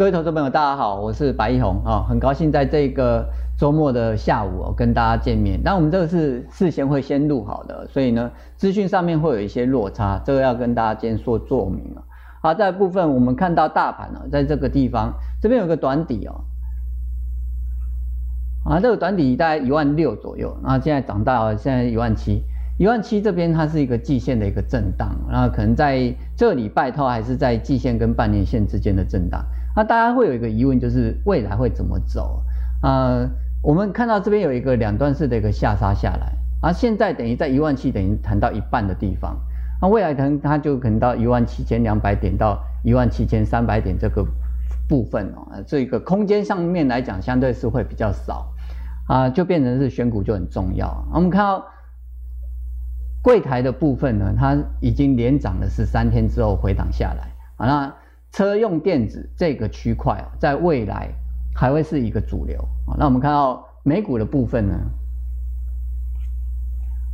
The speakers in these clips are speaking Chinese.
各位投资朋友，大家好，我是白一红啊，很高兴在这个周末的下午跟大家见面。那我们这个是事先会先录好的，所以呢，资讯上面会有一些落差，这个要跟大家先说说明了。好，在部分我们看到大盘呢，在这个地方这边有个短底哦，啊，这个短底大概一万六左右，然后现在涨到现在一万七。一万七这边它是一个季线的一个震荡，然后可能在这礼拜它还是在季线跟半年线之间的震荡。那大家会有一个疑问，就是未来会怎么走？呃，我们看到这边有一个两段式的一个下杀下来，啊，现在等于在一万七等于谈到一半的地方，那未来可能它就可能到一万七千两百点到一万七千三百点这个部分哦，这个空间上面来讲相对是会比较少，啊，就变成是选股就很重要。我们看到。柜台的部分呢，它已经连涨了十三天之后回档下来啊。那车用电子这个区块啊，在未来还会是一个主流啊。那我们看到美股的部分呢，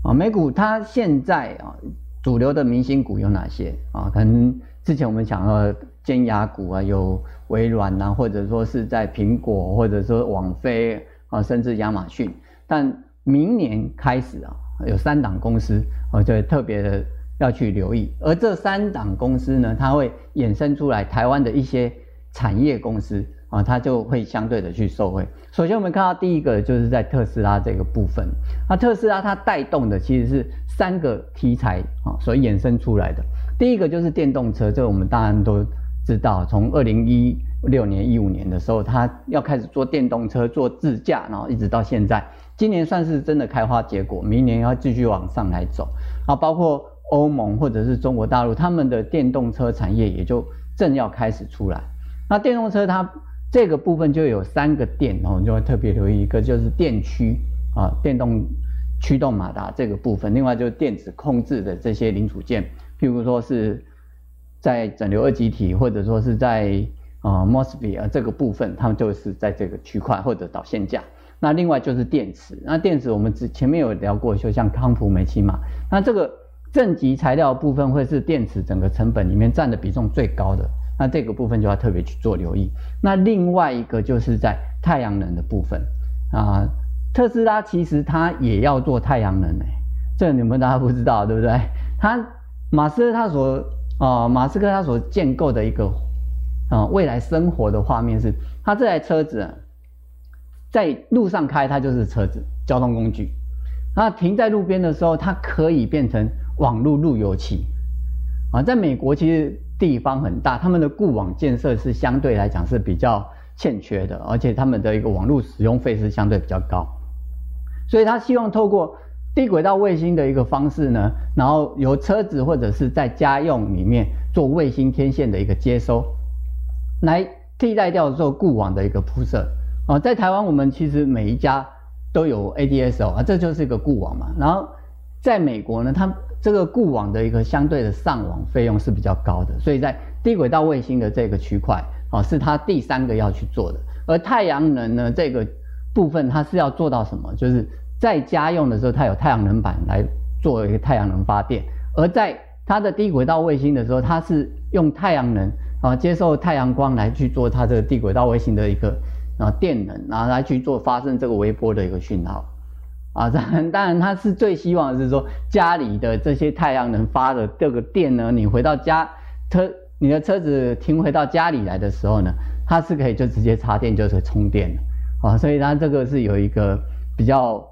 啊，美股它现在啊，主流的明星股有哪些啊？可能之前我们讲到尖牙股啊，有微软啊，或者说是在苹果，或者说网飞啊，甚至亚马逊。但明年开始啊。有三档公司，我就特别的要去留意。而这三档公司呢，它会衍生出来台湾的一些产业公司啊，它就会相对的去受惠。首先，我们看到第一个就是在特斯拉这个部分，那特斯拉它带动的其实是三个题材啊所衍生出来的。第一个就是电动车，这个我们当然都知道，从二零一六年、一五年的时候，它要开始做电动车、做自驾，然后一直到现在。今年算是真的开花结果，明年要继续往上来走啊！包括欧盟或者是中国大陆，他们的电动车产业也就正要开始出来。那电动车它这个部分就有三个电，然后你就会特别留意一个就是电驱啊，电动驱动马达这个部分，另外就是电子控制的这些零组件，譬如说是在整流二极体或者说是在啊 MOSFET 啊这个部分，他们就是在这个区块或者导线架。那另外就是电池，那电池我们之前面有聊过，就像康普、美琪玛，那这个正极材料部分会是电池整个成本里面占的比重最高的，那这个部分就要特别去做留意。那另外一个就是在太阳能的部分啊，特斯拉其实它也要做太阳能诶，这你们大家不知道对不对？他马斯克他所啊马斯克他所建构的一个啊未来生活的画面是，他这台车子。在路上开，它就是车子交通工具。那停在路边的时候，它可以变成网络路由器。啊，在美国其实地方很大，他们的固网建设是相对来讲是比较欠缺的，而且他们的一个网络使用费是相对比较高。所以他希望透过低轨道卫星的一个方式呢，然后由车子或者是在家用里面做卫星天线的一个接收，来替代掉做固网的一个铺设。啊，在台湾，我们其实每一家都有 ADSL 啊，这就是一个固网嘛。然后在美国呢，它这个固网的一个相对的上网费用是比较高的，所以在低轨道卫星的这个区块啊，是它第三个要去做的。而太阳能呢，这个部分它是要做到什么？就是在家用的时候，它有太阳能板来做一个太阳能发电；而在它的低轨道卫星的时候，它是用太阳能啊，接受太阳光来去做它这个低轨道卫星的一个。啊电能，然后来去做发生这个微波的一个讯号，啊，当然，当然他是最希望是说家里的这些太阳能发的这个电呢，你回到家车，你的车子停回到家里来的时候呢，它是可以就直接插电就是充电的，啊，所以它这个是有一个比较，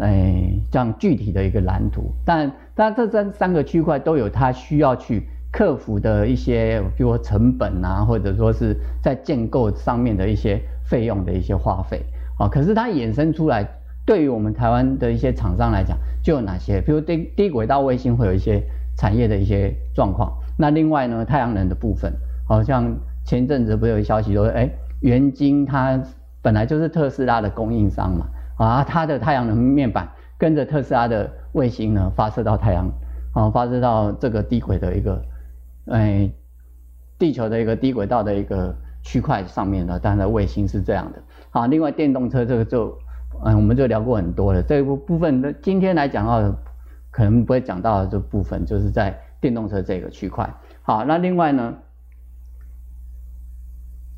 哎，这样具体的一个蓝图，但但这三三个区块都有它需要去克服的一些，比如说成本啊，或者说是在建构上面的一些。费用的一些花费啊，可是它衍生出来，对于我们台湾的一些厂商来讲，就有哪些？比如低低轨道卫星会有一些产业的一些状况。那另外呢，太阳能的部分，好像前阵子不是有消息说，哎，元晶它本来就是特斯拉的供应商嘛，啊，它的太阳能面板跟着特斯拉的卫星呢发射到太阳，啊，发射到这个低轨的一个，哎，地球的一个低轨道的一个。区块上面呢，当然卫星是这样的。好，另外电动车这个就，嗯，我们就聊过很多了。这一部部分呢，今天来讲到，可能不会讲到的这部分，就是在电动车这个区块。好，那另外呢，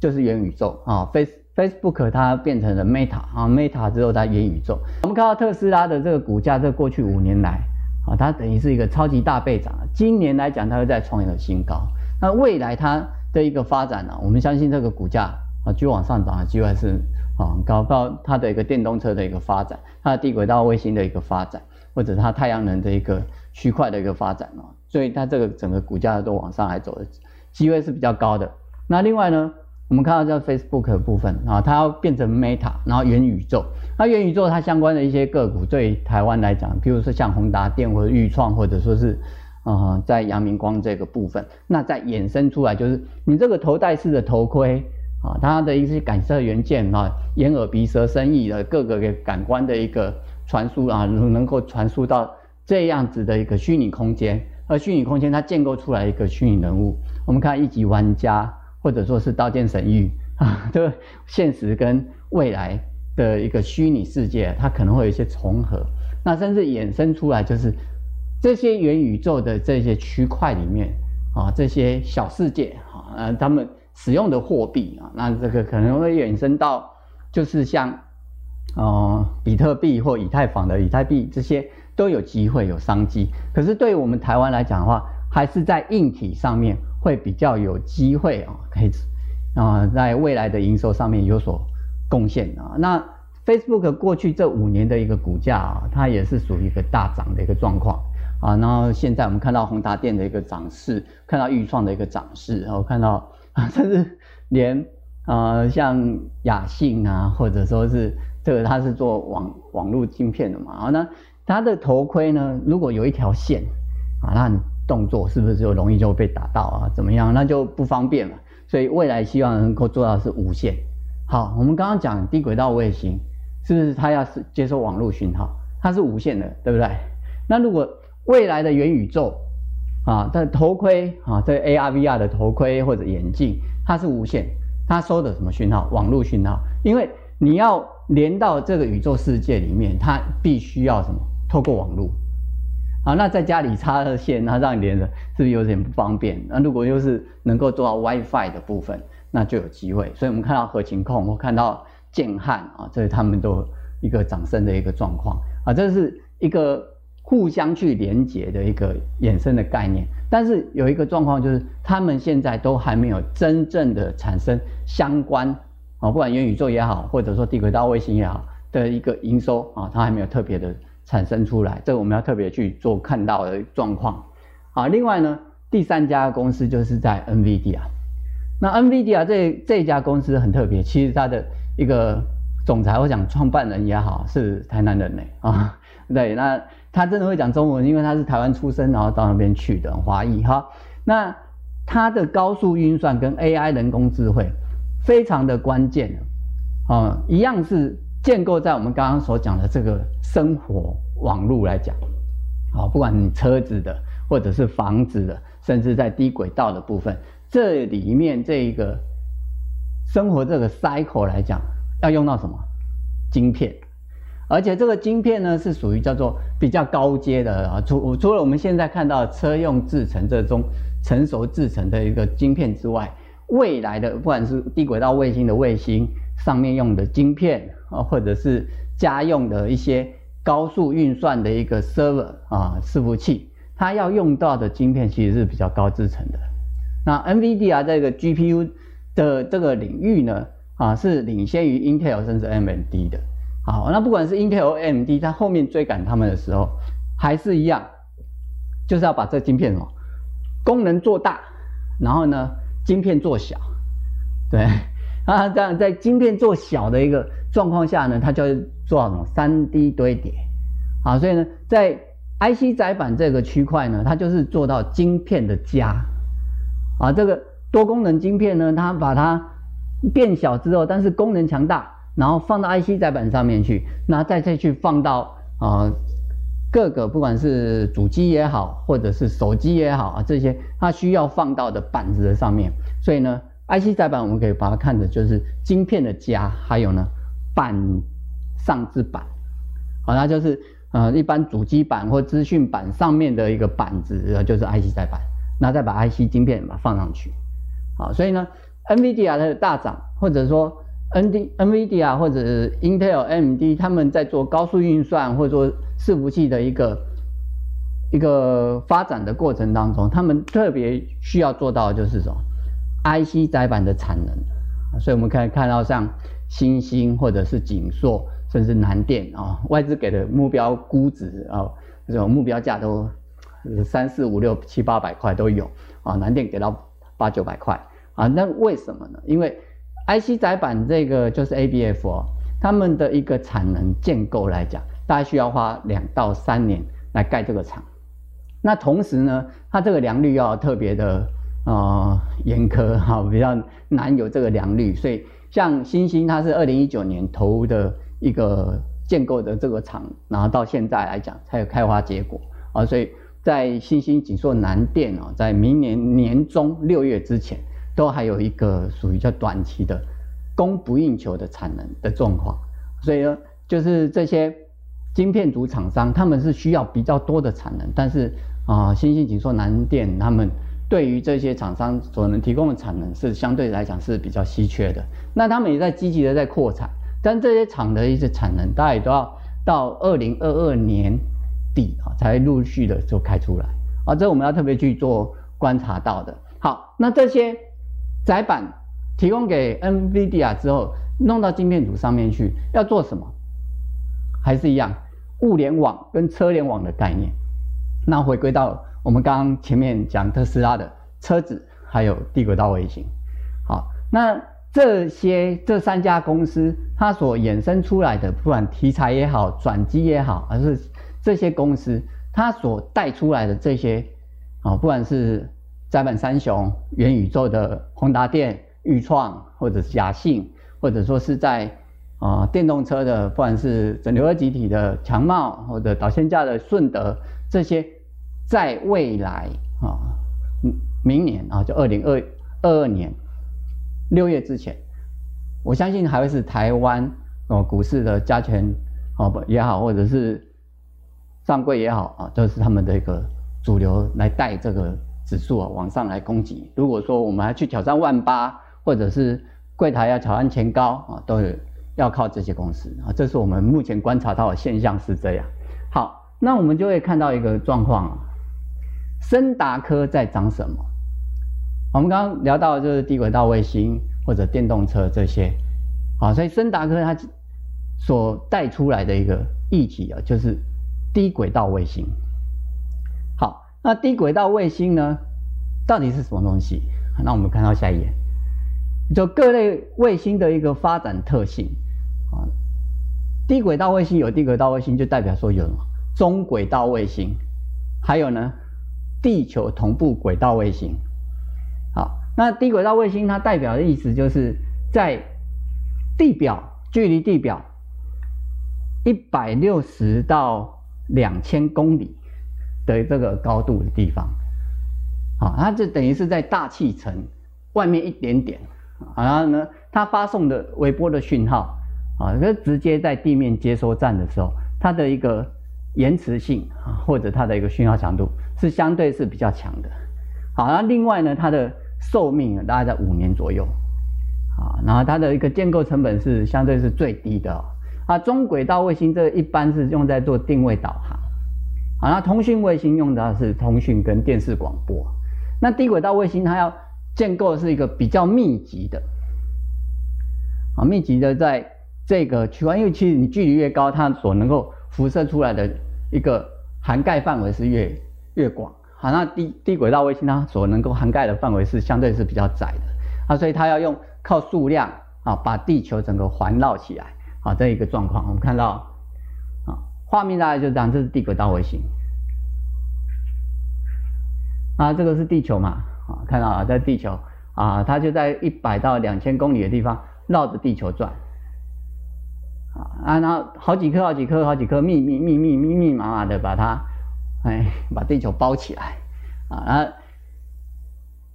就是元宇宙啊，Face Facebook 它变成了 Meta 啊，Meta 之后它元宇宙。我们看到特斯拉的这个股价，这过去五年来啊，它等于是一个超级大倍涨。今年来讲，它会再创一个新高。那未来它的一个发展呢，我们相信这个股价啊，继续往上涨的机会是啊高。到它的一个电动车的一个发展，它的低轨道卫星的一个发展，或者它太阳能的一个区块的一个发展啊，所以它这个整个股价都往上来走的机会是比较高的。那另外呢？我们看到这 Facebook 部分啊，它要变成 Meta，然后元宇宙。那元宇宙它相关的一些个股，对台湾来讲，比如说像宏达电或者钰创，或者说是啊在阳明光这个部分，那再衍生出来就是你这个头戴式的头盔啊，它的一些感测元件啊，眼耳鼻舌身意的各个感官的一个传输啊，能够传输到这样子的一个虚拟空间，而虚拟空间它建构出来一个虚拟人物，我们看一级玩家。或者说是刀剑神域啊，这现实跟未来的一个虚拟世界，它可能会有一些重合，那甚至衍生出来就是这些元宇宙的这些区块里面啊，这些小世界啊，呃，他们使用的货币啊，那这个可能会衍生到就是像呃比特币或以太坊的以太币这些都有机会有商机，可是对于我们台湾来讲的话，还是在硬体上面。会比较有机会啊，可以啊，在未来的营收上面有所贡献啊。那 Facebook 过去这五年的一个股价啊，它也是属于一个大涨的一个状况啊。然后现在我们看到宏达电的一个涨势，看到钰创的一个涨势，然后看到啊，甚至连啊像亚信啊，或者说是这个它是做网网络晶片的嘛啊，那它的头盔呢，如果有一条线啊，那你。动作是不是就容易就被打到啊？怎么样？那就不方便了。所以未来希望能够做到是无线。好，我们刚刚讲低轨道卫星，是不是它要是接收网络讯号，它是无线的，对不对？那如果未来的元宇宙啊，但头盔啊，这 AR、VR 的头盔或者眼镜，它是无线，它收的什么讯号？网络讯号。因为你要连到这个宇宙世界里面，它必须要什么？透过网络。好，那在家里插了线，那让你连着，是不是有点不方便？那如果又是能够做到 WiFi 的部分，那就有机会。所以我们看到合情控，或看到建汉啊，这是他们都一个掌声的一个状况啊，这是一个互相去连接的一个衍生的概念。但是有一个状况就是，他们现在都还没有真正的产生相关啊，不管元宇宙也好，或者说低轨道卫星也好的一个营收啊，它还没有特别的。产生出来，这个我们要特别去做看到的状况。啊，另外呢，第三家公司就是在 NVIDIA。那 NVIDIA 这这家公司很特别，其实它的一个总裁，我讲创办人也好，是台南人呢啊。对，那他真的会讲中文，因为他是台湾出生，然后到那边去的华裔哈。那他的高速运算跟 AI 人工智慧非常的关键啊，一样是。建构在我们刚刚所讲的这个生活网络来讲，好，不管你车子的，或者是房子的，甚至在低轨道的部分，这里面这一个生活这个 cycle 来讲，要用到什么晶片？而且这个晶片呢，是属于叫做比较高阶的啊。除除了我们现在看到车用制成这种成熟制成的一个晶片之外，未来的不管是低轨道卫星的卫星上面用的晶片。啊，或者是家用的一些高速运算的一个 server 啊，伺服器，它要用到的晶片其实是比较高制成的。那 NVIDIA 这个 GPU 的这个领域呢，啊，是领先于 Intel 甚至 AMD 的。好，那不管是 Intel、AMD，它后面追赶他们的时候，还是一样，就是要把这晶片哦，功能做大，然后呢，晶片做小，对。啊，这样在晶片做小的一个状况下呢，它就会做什么三 D 堆叠，啊，所以呢，在 IC 载板这个区块呢，它就是做到晶片的家，啊，这个多功能晶片呢，它把它变小之后，但是功能强大，然后放到 IC 载板上面去，那再再去放到啊各个不管是主机也好，或者是手机也好啊，这些它需要放到的板子的上面，所以呢。IC 载板，我们可以把它看的就是晶片的家，还有呢板上之板，好，那就是呃一般主机板或资讯板上面的一个板子，就是 IC 载板，那再把 IC 晶片把它放上去，好，所以呢 NVIDIA 的大涨，或者说 ND NVIDIA 或者 Intel M D，他们在做高速运算或者说伺服器的一个一个发展的过程当中，他们特别需要做到的就是什么？IC 载板的产能，所以我们可以看到像欣兴或者是景硕，甚至南电啊，外资给的目标估值啊，这种目标价都三四五六七八百块都有啊，南电给到八九百块啊，那为什么呢？因为 IC 载板这个就是 ABF 哦，他们的一个产能建构来讲，大概需要花两到三年来盖这个厂。那同时呢，它这个良率要特别的呃严苛哈，比较难有这个良率。所以像星星，它是二零一九年投的一个建构的这个厂，然后到现在来讲才有开花结果啊。所以在欣兴、锦硕、南电啊，在明年年中六月之前，都还有一个属于叫短期的供不应求的产能的状况。所以呢，就是这些晶片组厂商，他们是需要比较多的产能，但是。啊，新兴、景硕、南电，他们对于这些厂商所能提供的产能是相对来讲是比较稀缺的。那他们也在积极的在扩产，但这些厂的一些产能，大概都要到二零二二年底啊，才陆续的就开出来。啊，这我们要特别去做观察到的。好，那这些载板提供给 NVIDIA 之后，弄到晶片组上面去，要做什么？还是一样，物联网跟车联网的概念。那回归到我们刚刚前面讲特斯拉的车子，还有地轨道卫星，好，那这些这三家公司它所衍生出来的，不管题材也好，转机也好，还是这些公司它所带出来的这些啊，不管是载板三雄、元宇宙的宏达电、钰创，或者是雅信，或者说是在啊电动车的，不管是整流二极体的强茂，或者导线架的顺德。这些在未来啊，明年啊，就二零二二年六月之前，我相信还会是台湾哦股市的加权哦也好，或者是上柜也好啊，都是他们的一个主流来带这个指数啊往上来攻击。如果说我们还去挑战万八，或者是柜台要挑战前高啊，都要靠这些公司啊。这是我们目前观察到的现象是这样。好。那我们就会看到一个状况啊，升达科在涨什么？我们刚刚聊到的就是低轨道卫星或者电动车这些，好，所以升达科它所带出来的一个议题啊，就是低轨道卫星。那低轨道卫星呢，到底是什么东西？那我们看到下一页，就各类卫星的一个发展特性啊，低轨道卫星有低轨道卫星，就代表说有？中轨道卫星，还有呢，地球同步轨道卫星。好，那低轨道卫星它代表的意思就是在地表距离地表一百六十到两千公里的这个高度的地方，好，它就等于是在大气层外面一点点，然后呢，它发送的微波的讯号啊，就直接在地面接收站的时候，它的一个。延迟性啊，或者它的一个讯号强度是相对是比较强的。好，那另外呢，它的寿命大概在五年左右。啊，然后它的一个建构成本是相对是最低的。啊，中轨道卫星这一般是用在做定位导航。啊，那通讯卫星用的是通讯跟电视广播。那低轨道卫星它要建构的是一个比较密集的。啊，密集的在这个区块，因为其实你距离越高，它所能够辐射出来的一个涵盖范围是越越广，好，那低低轨道卫星它所能够涵盖的范围是相对是比较窄的，啊，所以它要用靠数量啊把地球整个环绕起来，啊，这一个状况，我们看到画面大概就这样，这是地轨道卫星，啊，这个是地球嘛，啊，看到啊，在地球啊，它就在一百到两千公里的地方绕着地球转。啊啊，然后好几颗、好几颗、好几颗，密密密密密密麻麻的把它，哎，把地球包起来，啊，然后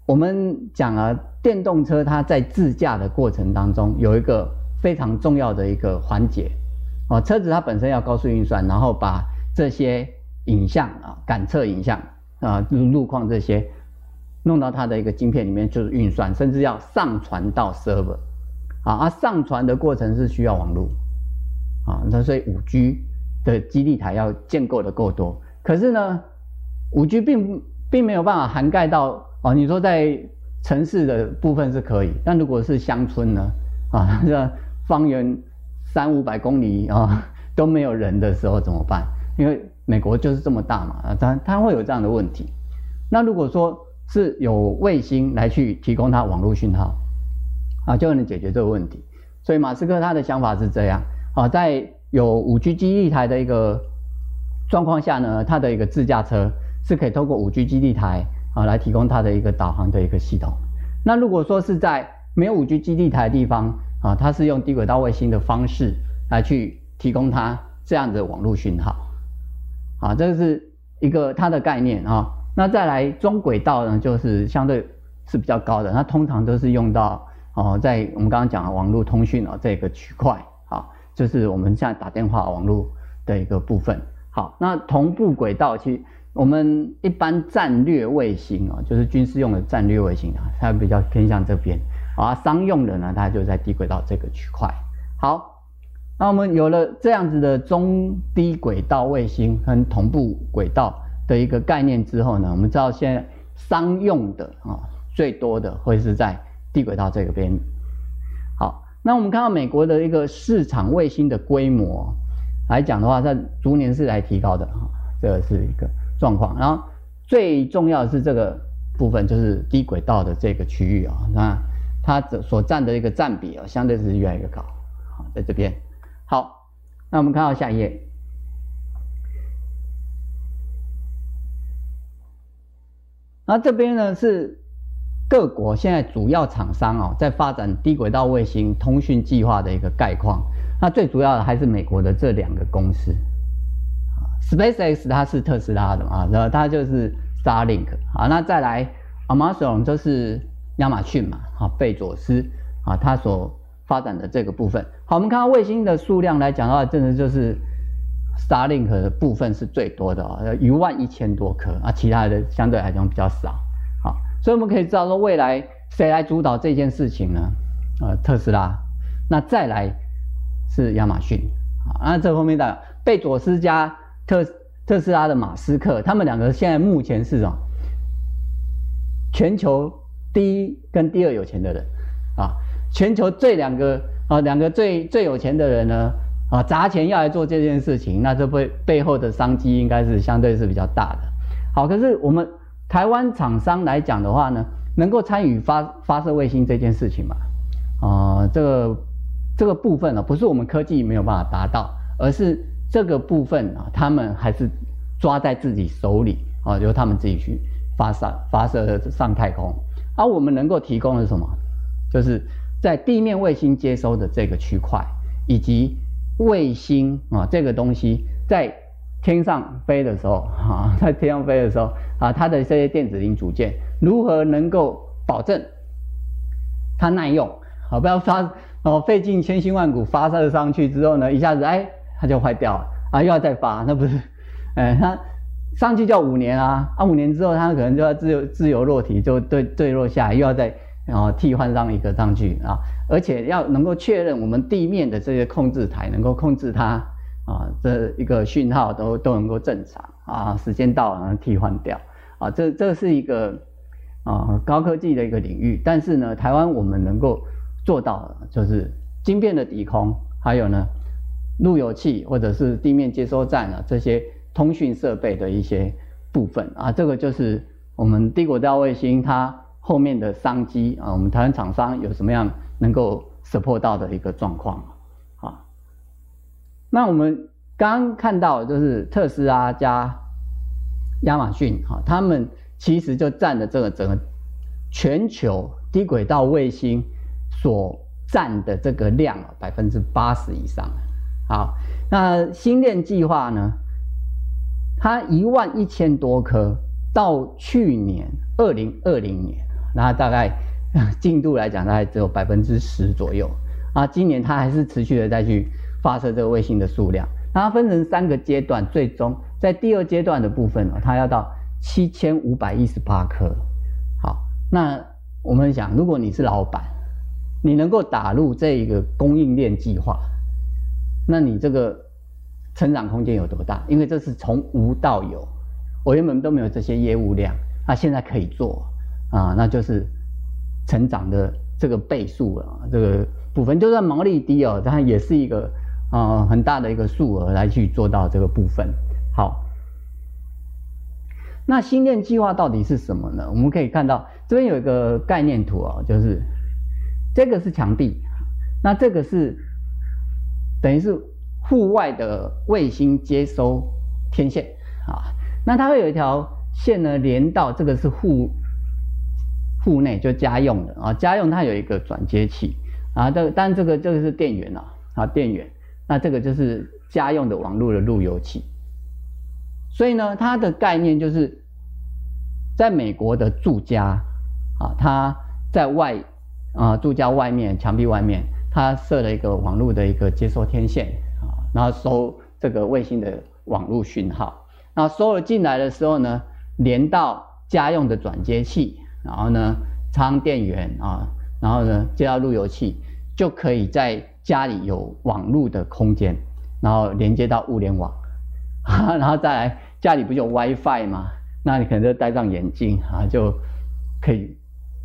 我们讲了电动车，它在自驾的过程当中有一个非常重要的一个环节，哦，车子它本身要高速运算，然后把这些影像啊，感测影像啊，路路况这些弄到它的一个晶片里面，就是运算，甚至要上传到 server，啊，而上传的过程是需要网络，啊，那所以五 G 的基地台要建构的够多。可是呢，五 G 并并没有办法涵盖到哦，你说在城市的部分是可以，但如果是乡村呢，啊，这方圆三五百公里啊 都没有人的时候怎么办？因为美国就是这么大嘛，啊，它它会有这样的问题。那如果说是有卫星来去提供它网络讯号，啊，就能解决这个问题。所以马斯克他的想法是这样啊，在有五 G 基地台的一个状况下呢，它的一个自驾车是可以透过五 G 基地台啊来提供它的一个导航的一个系统。那如果说是在没有五 G 基地台的地方啊，它是用低轨道卫星的方式来去提供它这样的网络讯号。啊，这个是一个它的概念啊。那再来中轨道呢，就是相对是比较高的，它通常都是用到哦，在我们刚刚讲的网络通讯啊这个区块，啊，就是我们现在打电话网络的一个部分。好，那同步轨道，其实我们一般战略卫星啊，就是军事用的战略卫星啊，它比较偏向这边啊，商用的呢，它就在低轨道这个区块。好。那我们有了这样子的中低轨道卫星和同步轨道的一个概念之后呢，我们知道现在商用的啊最多的会是在低轨道这个边。好，那我们看到美国的一个市场卫星的规模来讲的话，它逐年是来提高的啊，这是一个状况。然后最重要的是这个部分，就是低轨道的这个区域啊，那它所占的一个占比啊，相对是越来越高。好，在这边。好，那我们看到下一页。那这边呢是各国现在主要厂商哦，在发展低轨道卫星通讯计划的一个概况。那最主要的还是美国的这两个公司，SpaceX 它是特斯拉的嘛，然后它就是 Starlink。好，那再来 Amazon 就是亚马逊嘛，啊，贝佐斯啊，他所。发展的这个部分，好，我们看到卫星的数量来讲的话，真的就是 Starlink 的部分是最多的啊，一万一千多颗啊，其他的相对来讲比较少。好，所以我们可以知道说，未来谁来主导这件事情呢？呃，特斯拉，那再来是亚马逊，啊，那这后面的贝佐斯加特特斯拉的马斯克，他们两个现在目前是什么？全球第一跟第二有钱的人啊。全球最两个啊，两个最最有钱的人呢啊，砸钱要来做这件事情，那这背背后的商机应该是相对是比较大的。好，可是我们台湾厂商来讲的话呢，能够参与发发射卫星这件事情嘛？啊，这个这个部分呢，不是我们科技没有办法达到，而是这个部分啊，他们还是抓在自己手里啊，由他们自己去发射发射上太空。而我们能够提供的是什么？就是。在地面卫星接收的这个区块，以及卫星啊这个东西在天上飞的时候啊，在天上飞的时候啊，它的这些电子零组件如何能够保证它耐用？好，不要发哦，费尽千辛万苦发射上去之后呢，一下子哎它就坏掉了啊，又要再发，那不是？哎，它上去就要五年啊，啊五年之后它可能就要自由自由落体，就坠坠落下来，又要再。然后替换上一个上去啊，而且要能够确认我们地面的这些控制台能够控制它啊，这一个讯号都都能够正常啊，时间到了然后替换掉啊，这这是一个啊高科技的一个领域，但是呢，台湾我们能够做到的就是晶片的底空，还有呢路由器或者是地面接收站啊这些通讯设备的一些部分啊，这个就是我们低轨道卫星它。后面的商机啊，我们台湾厂商有什么样能够 support 到的一个状况啊？那我们刚刚看到就是特斯拉加亚马逊哈，他们其实就占了这个整个全球低轨道卫星所占的这个量百分之八十以上。好，那星链计划呢，它一万一千多颗，到去年二零二零年。那大概 进度来讲，大概只有百分之十左右啊。今年它还是持续的再去发射这个卫星的数量。它分成三个阶段，最终在第二阶段的部分呢，它要到七千五百一十八颗。好，那我们想，如果你是老板，你能够打入这一个供应链计划，那你这个成长空间有多大？因为这是从无到有，我原本都没有这些业务量，那现在可以做啊，那就是成长的这个倍数啊，这个部分就算毛利低哦，但也是一个啊很大的一个数额来去做到这个部分。好。那新店计划到底是什么呢？我们可以看到这边有一个概念图哦，就是这个是墙壁，那这个是等于是户外的卫星接收天线啊。那它会有一条线呢连到这个是户户内就家用的啊，家用它有一个转接器啊，这当然这个这个是电源啊，啊电源，那这个就是家用的网络的路由器。所以呢，它的概念就是，在美国的住家，啊，它在外，啊，住家外面墙壁外面，它设了一个网络的一个接收天线，然后收这个卫星的网络讯号，那收了进来的时候呢，连到家用的转接器，然后呢插上电源啊，然后呢接到路由器，就可以在家里有网络的空间，然后连接到物联网，然后再来。家里不就有 WiFi 吗？那你可能就戴上眼镜啊，就可以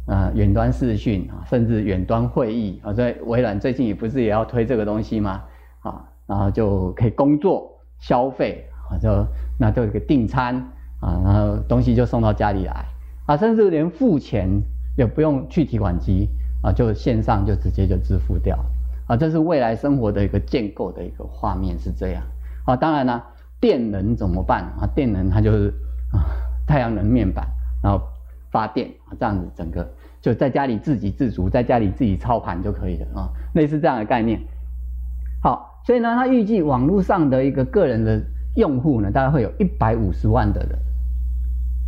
啊远端视讯啊，甚至远端会议啊。所以微软最近也不是也要推这个东西吗？啊，然后就可以工作、消费啊，就那就一个订餐啊，然后东西就送到家里来啊，甚至连付钱也不用去提款机啊，就线上就直接就支付掉啊。这是未来生活的一个建构的一个画面是这样啊。当然呢。电能怎么办啊？电能它就是啊，太阳能面板，然后发电啊，这样子整个就在家里自给自足，在家里自己操盘就可以了啊，类似这样的概念。好，所以呢，它预计网络上的一个个人的用户呢，大概会有一百五十万的人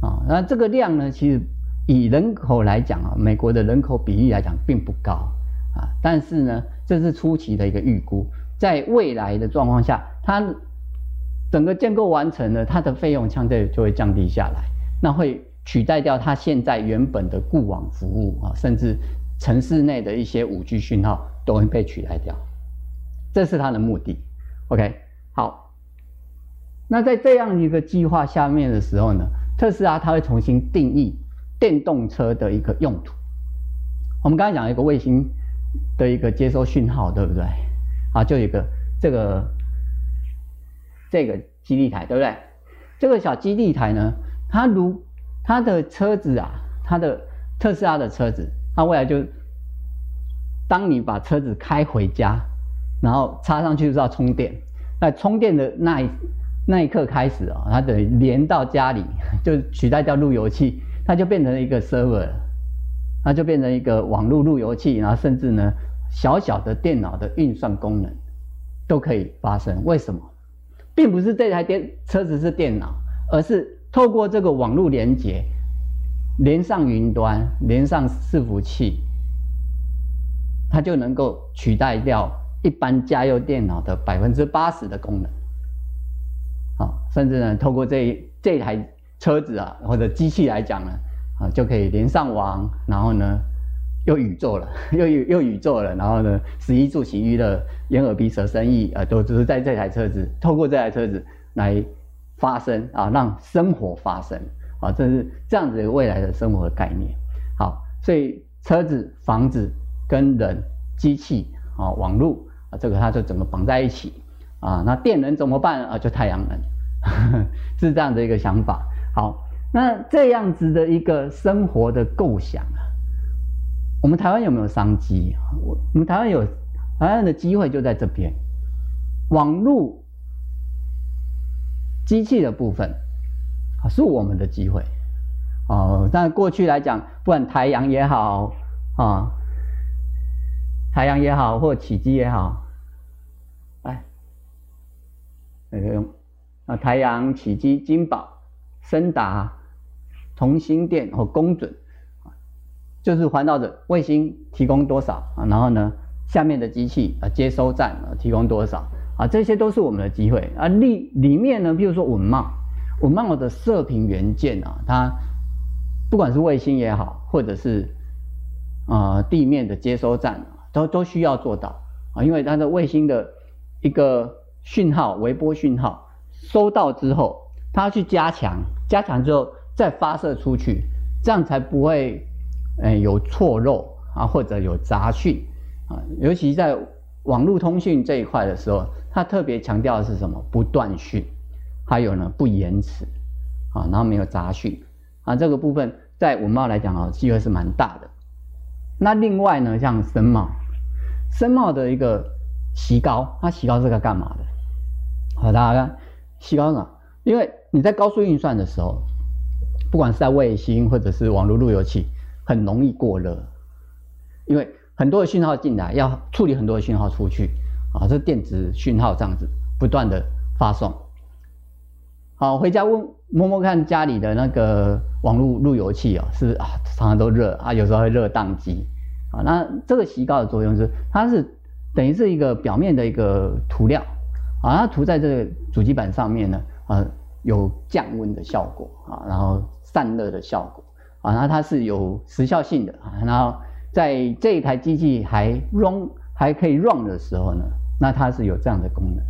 啊。那这个量呢，其实以人口来讲啊，美国的人口比例来讲并不高啊，但是呢，这是初期的一个预估，在未来的状况下，它。整个建构完成了，它的费用相对就会降低下来，那会取代掉它现在原本的固网服务啊，甚至城市内的一些五 G 讯号都会被取代掉，这是它的目的。OK，好，那在这样一个计划下面的时候呢，特斯拉它会重新定义电动车的一个用途。我们刚才讲一个卫星的一个接收讯号，对不对？啊，就一个这个。这个基地台对不对？这个小基地台呢，它如它的车子啊，它的特斯拉的车子，它未来就当你把车子开回家，然后插上去就是要充电，那充电的那一那一刻开始啊、哦，它等于连到家里，就取代掉路由器，它就变成了一个 server，它就变成一个网络路由器，然后甚至呢，小小的电脑的运算功能都可以发生。为什么？并不是这台电车子是电脑，而是透过这个网络连接，连上云端，连上伺服器，它就能够取代掉一般家用电脑的百分之八十的功能。好，甚至呢，透过这这台车子啊，或者机器来讲呢，啊，就可以连上网，然后呢。又宇宙了，又又宇宙了，然后呢，十一住行娱乐，眼耳鼻舌身意啊，都只是在这台车子，透过这台车子来发生啊，让生活发生啊，这是这样子的未来的生活概念。好，所以车子、房子跟人、机器啊、网络这个它就整个绑在一起啊。那电能怎么办啊？就太阳能，呵 呵是这样的一个想法。好，那这样子的一个生活的构想啊。我们台湾有没有商机？我我们台湾有，台湾的机会就在这边，网络机器的部分啊，是我们的机会哦。但过去来讲，不管台阳也好啊，台阳也好，或启基也好，来，那个用啊，台阳、启基、金宝、升达、同心电和工准。就是环绕着卫星提供多少啊，然后呢，下面的机器啊，接收站啊提供多少啊，这些都是我们的机会。啊。里里面呢，比如说稳懋，稳懋的射频元件啊，它不管是卫星也好，或者是啊、地面的接收站，都都需要做到。啊，因为它的卫星的一个讯号，微波讯号收到之后，它去加强，加强之后再发射出去，这样才不会诶有错漏啊，或者有杂讯啊，尤其在网络通讯这一块的时候，它特别强调的是什么？不断讯，还有呢不延迟啊，然后没有杂讯啊，这个部分在稳懋来讲啊，机会是蛮大的。那另外呢，像森茂，森茂的一个锡高，它锡高是个干嘛的？好，大家看锡高呢，因为你在高速运算的时候，不管是在卫星或者是网络路由器，很容易过热，因为很多的讯号进来，要处理很多的讯号出去啊，这电子讯号这样子不断的发送。好，回家问摸摸看家里的那个网络路由器啊，是啊常常都热啊，有时候会热宕机啊。那这个锡高的作用是，它是等于是一个表面的一个涂料啊，它涂在这个主机板上面呢，啊有降温的效果啊，然后散热的效果啊，那它是有时效性的啊，然后。在这一台机器还 run 还可以 run 的时候呢，那它是有这样的功能，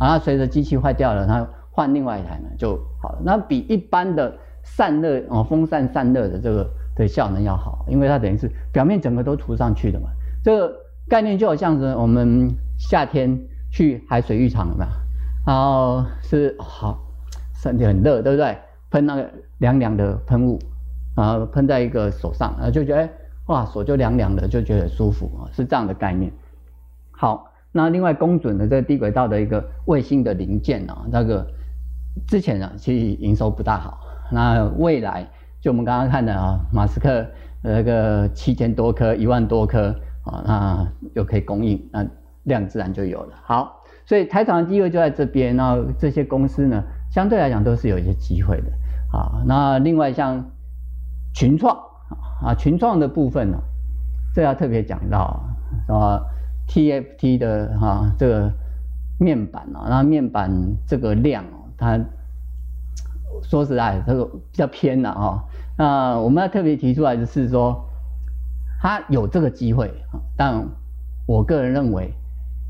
啊，随着机器坏掉了，它换另外一台呢就好了。那比一般的散热哦，风扇散热的这个的效能要好，因为它等于是表面整个都涂上去的嘛。这个概念就好像是我们夏天去海水浴场了嘛，然后是好身体很热，对不对？喷那个凉凉的喷雾，然后喷在一个手上，然后就觉得。哇，手就凉凉的，就觉得舒服啊，是这样的概念。好，那另外工准的这个低轨道的一个卫星的零件啊，那个之前啊其实营收不大好。那未来就我们刚刚看的啊，马斯克那个七千多颗、一万多颗啊，那就可以供应，那量自然就有了。好，所以台厂的机会就在这边。那这些公司呢，相对来讲都是有一些机会的。好，那另外像群创。啊，群创的部分呢，这要特别讲到什么 TFT 的哈、啊、这个面板啊，那面板这个量哦，它说实在这个比较偏了啊。那我们要特别提出来的是说，它有这个机会啊，但我个人认为，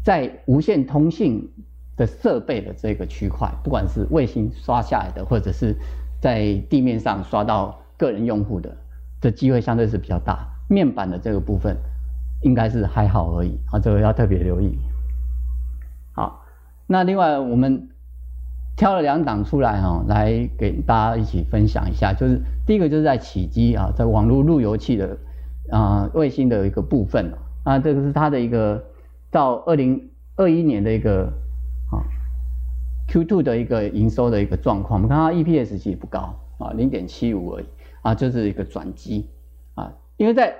在无线通信的设备的这个区块，不管是卫星刷下来的，或者是在地面上刷到个人用户的。这机会相对是比较大，面板的这个部分应该是还好而已啊，这个要特别留意。好，那另外我们挑了两档出来哈，来给大家一起分享一下，就是第一个就是在起机啊，在网络路由器的啊卫星的一个部分啊，这个是它的一个到二零二一年的一个啊 Q2 的一个营收的一个状况，我们看它 EPS 其实不高啊，零点七五而已。啊，就是一个转机啊，因为在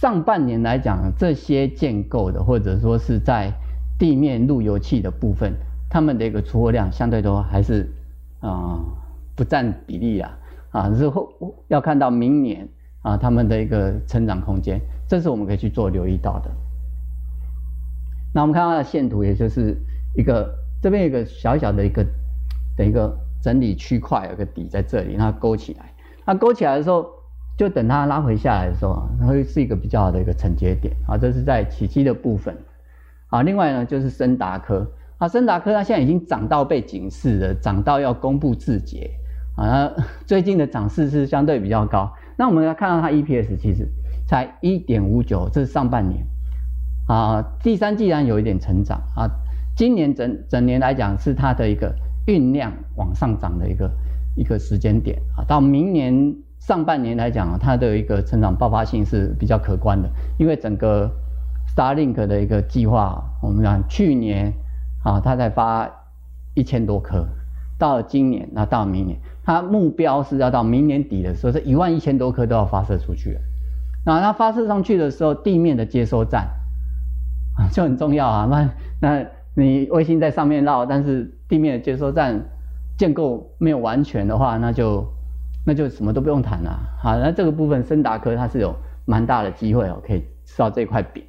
上半年来讲，这些建构的或者说是在地面路由器的部分，他们的一个出货量相对都还是啊、不占比例啊啊，之后要看到明年啊他们的一个成长空间，这是我们可以去做留意到的。那我们看它的线图，也就是一个这边有一个小小的一个的一个整理区块，有个底在这里，它勾起来。它勾起来的时候，就等它拉回下来的时候，它会是一个比较好的一个承接点啊。这是在起基的部分啊。另外呢，就是升达科啊，升达科它现在已经涨到被警示了，涨到要公布自结啊。最近的涨势是相对比较高。那我们来看到它 EPS 其实才一点五九，这是上半年啊。第三季然有一点成长啊，今年整整年来讲是它的一个酝酿往上涨的一个。一个时间点啊，到明年上半年来讲啊，它的一个成长爆发性是比较可观的，因为整个 Starlink 的一个计划，我们讲去年啊，它才发一千多颗，到了今年，那到明年，它目标是要到明年底的时候，这一万一千多颗都要发射出去。那它发射上去的时候，地面的接收站 就很重要啊。那那你卫星在上面绕，但是地面的接收站。建构没有完全的话，那就那就什么都不用谈了。好，那这个部分森达科它是有蛮大的机会哦，可以吃到这块饼。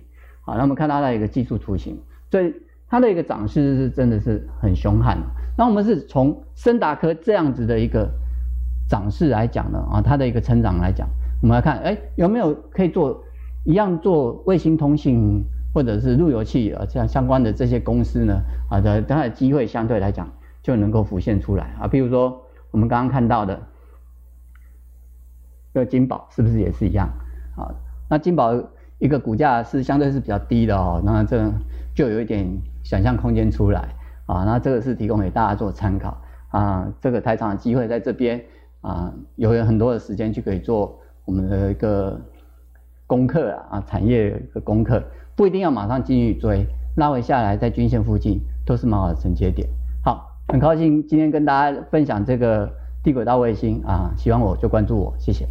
好，那我们看到它的一个技术图形，所以它的一个涨势是真的是很凶悍。那我们是从森达科这样子的一个涨势来讲呢，啊，它的一个成长来讲，我们来看，哎，有没有可以做一样做卫星通信或者是路由器啊这样相关的这些公司呢？啊的它的机会相对来讲就能够浮现出来啊，比如说我们刚刚看到的这个金宝是不是也是一样啊？那金宝一个股价是相对是比较低的哦，那这就有一点想象空间出来啊，那这个是提供给大家做参考啊，这个台厂的机会在这边。啊，有很多的时间去可以做我们的一个功课，啊，产业的功课，不一定要马上进去追拉回下来在均线附近都是蛮好的承接点。好很高兴今天跟大家分享这个地轨道卫星啊喜欢我就关注我谢谢。